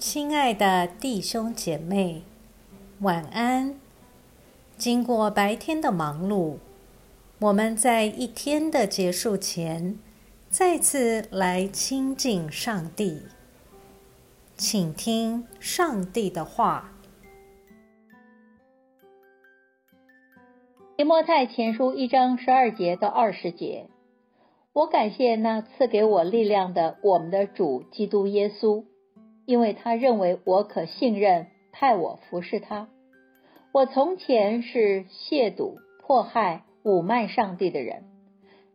亲爱的弟兄姐妹，晚安。经过白天的忙碌，我们在一天的结束前，再次来亲近上帝，请听上帝的话。提摩太前书一章十二节到二十节，我感谢那赐给我力量的我们的主基督耶稣，因为他认为我可信任，派我服侍他。我从前是亵渎、迫害、侮慢上帝的人，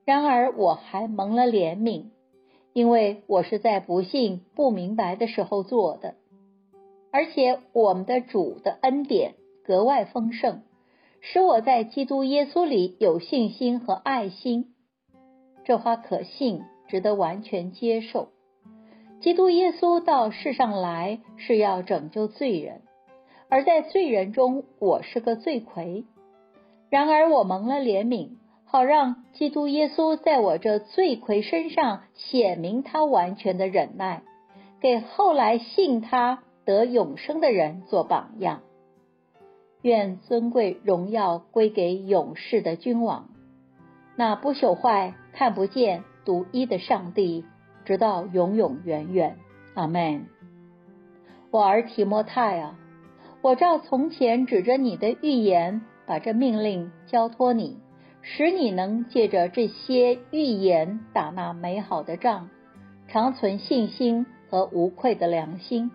然而我还蒙了怜悯，因为我是在不信、不明白的时候做的，而且我们的主的恩典格外丰盛。使我在基督耶稣里有信心和爱心，这话可信，值得完全接受。基督耶稣到世上来是要拯救罪人，而在罪人中，我是个罪魁。然而我蒙了怜悯，好让基督耶稣在我这罪魁身上显明他完全的忍耐，给后来信他得永生的人做榜样。愿尊贵荣耀归给永世的君王，那不朽坏、看不见、独一的上帝，直到永永远远。阿门。我儿提摩太啊，我照从前指着你的预言，把这命令交托你，使你能借着这些预言打那美好的仗，长存信心和无愧的良心。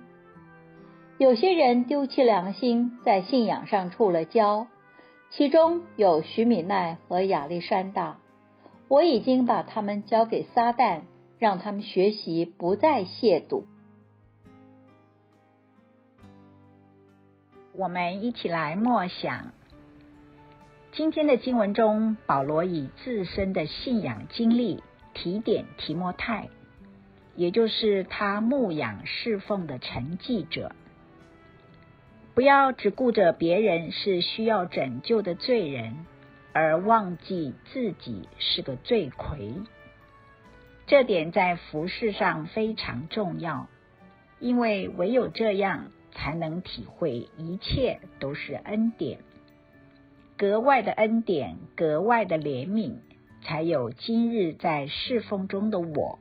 有些人丢弃良心，在信仰上触了礁，其中有徐米奈和亚历山大。我已经把他们交给撒旦，让他们学习不再亵渎。我们一起来默想今天的经文中，保罗以自身的信仰经历提点提摩太，也就是他牧养侍奉的承继者。不要只顾着别人是需要拯救的罪人，而忘记自己是个罪魁。这点在服饰上非常重要，因为唯有这样，才能体会一切都是恩典，格外的恩典，格外的怜悯，才有今日在侍奉中的我，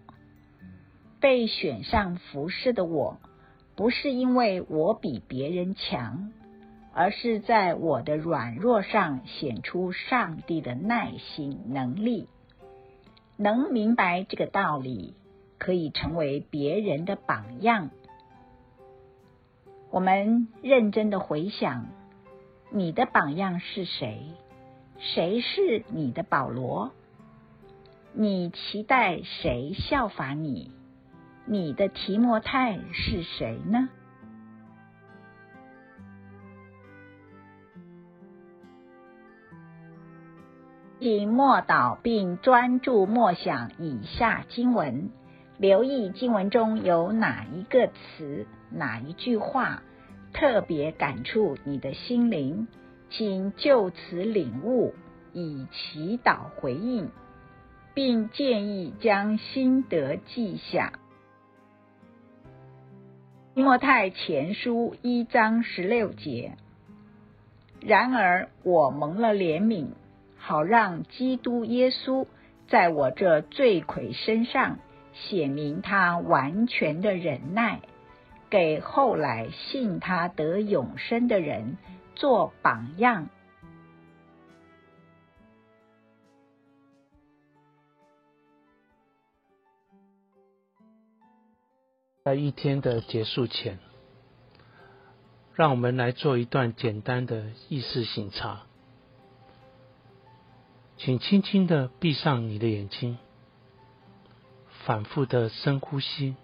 被选上服侍的我。不是因为我比别人强，而是在我的软弱上显出上帝的耐心能力。能明白这个道理，可以成为别人的榜样。我们认真的回想，你的榜样是谁？谁是你的保罗？你期待谁效法你？你的提摩太是谁呢？请默祷并专注默想以下经文，留意经文中有哪一个词、哪一句话特别感触你的心灵，请就此领悟，以祈祷回应，并建议将心得记下。莫泰前书一章十六节。然而我蒙了怜悯，好让基督耶稣在我这罪魁身上写明他完全的忍耐，给后来信他得永生的人做榜样。在一天的结束前，让我们来做一段简单的意识醒察。请轻轻的闭上你的眼睛，反复的深呼吸，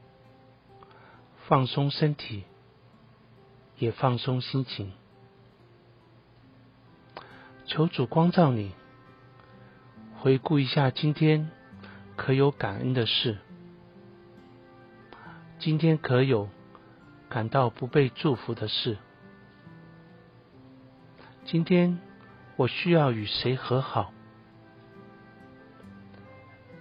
放松身体，也放松心情。求主光照你，回顾一下今天可有感恩的事。今天可有感到不被祝福的事？今天我需要与谁和好？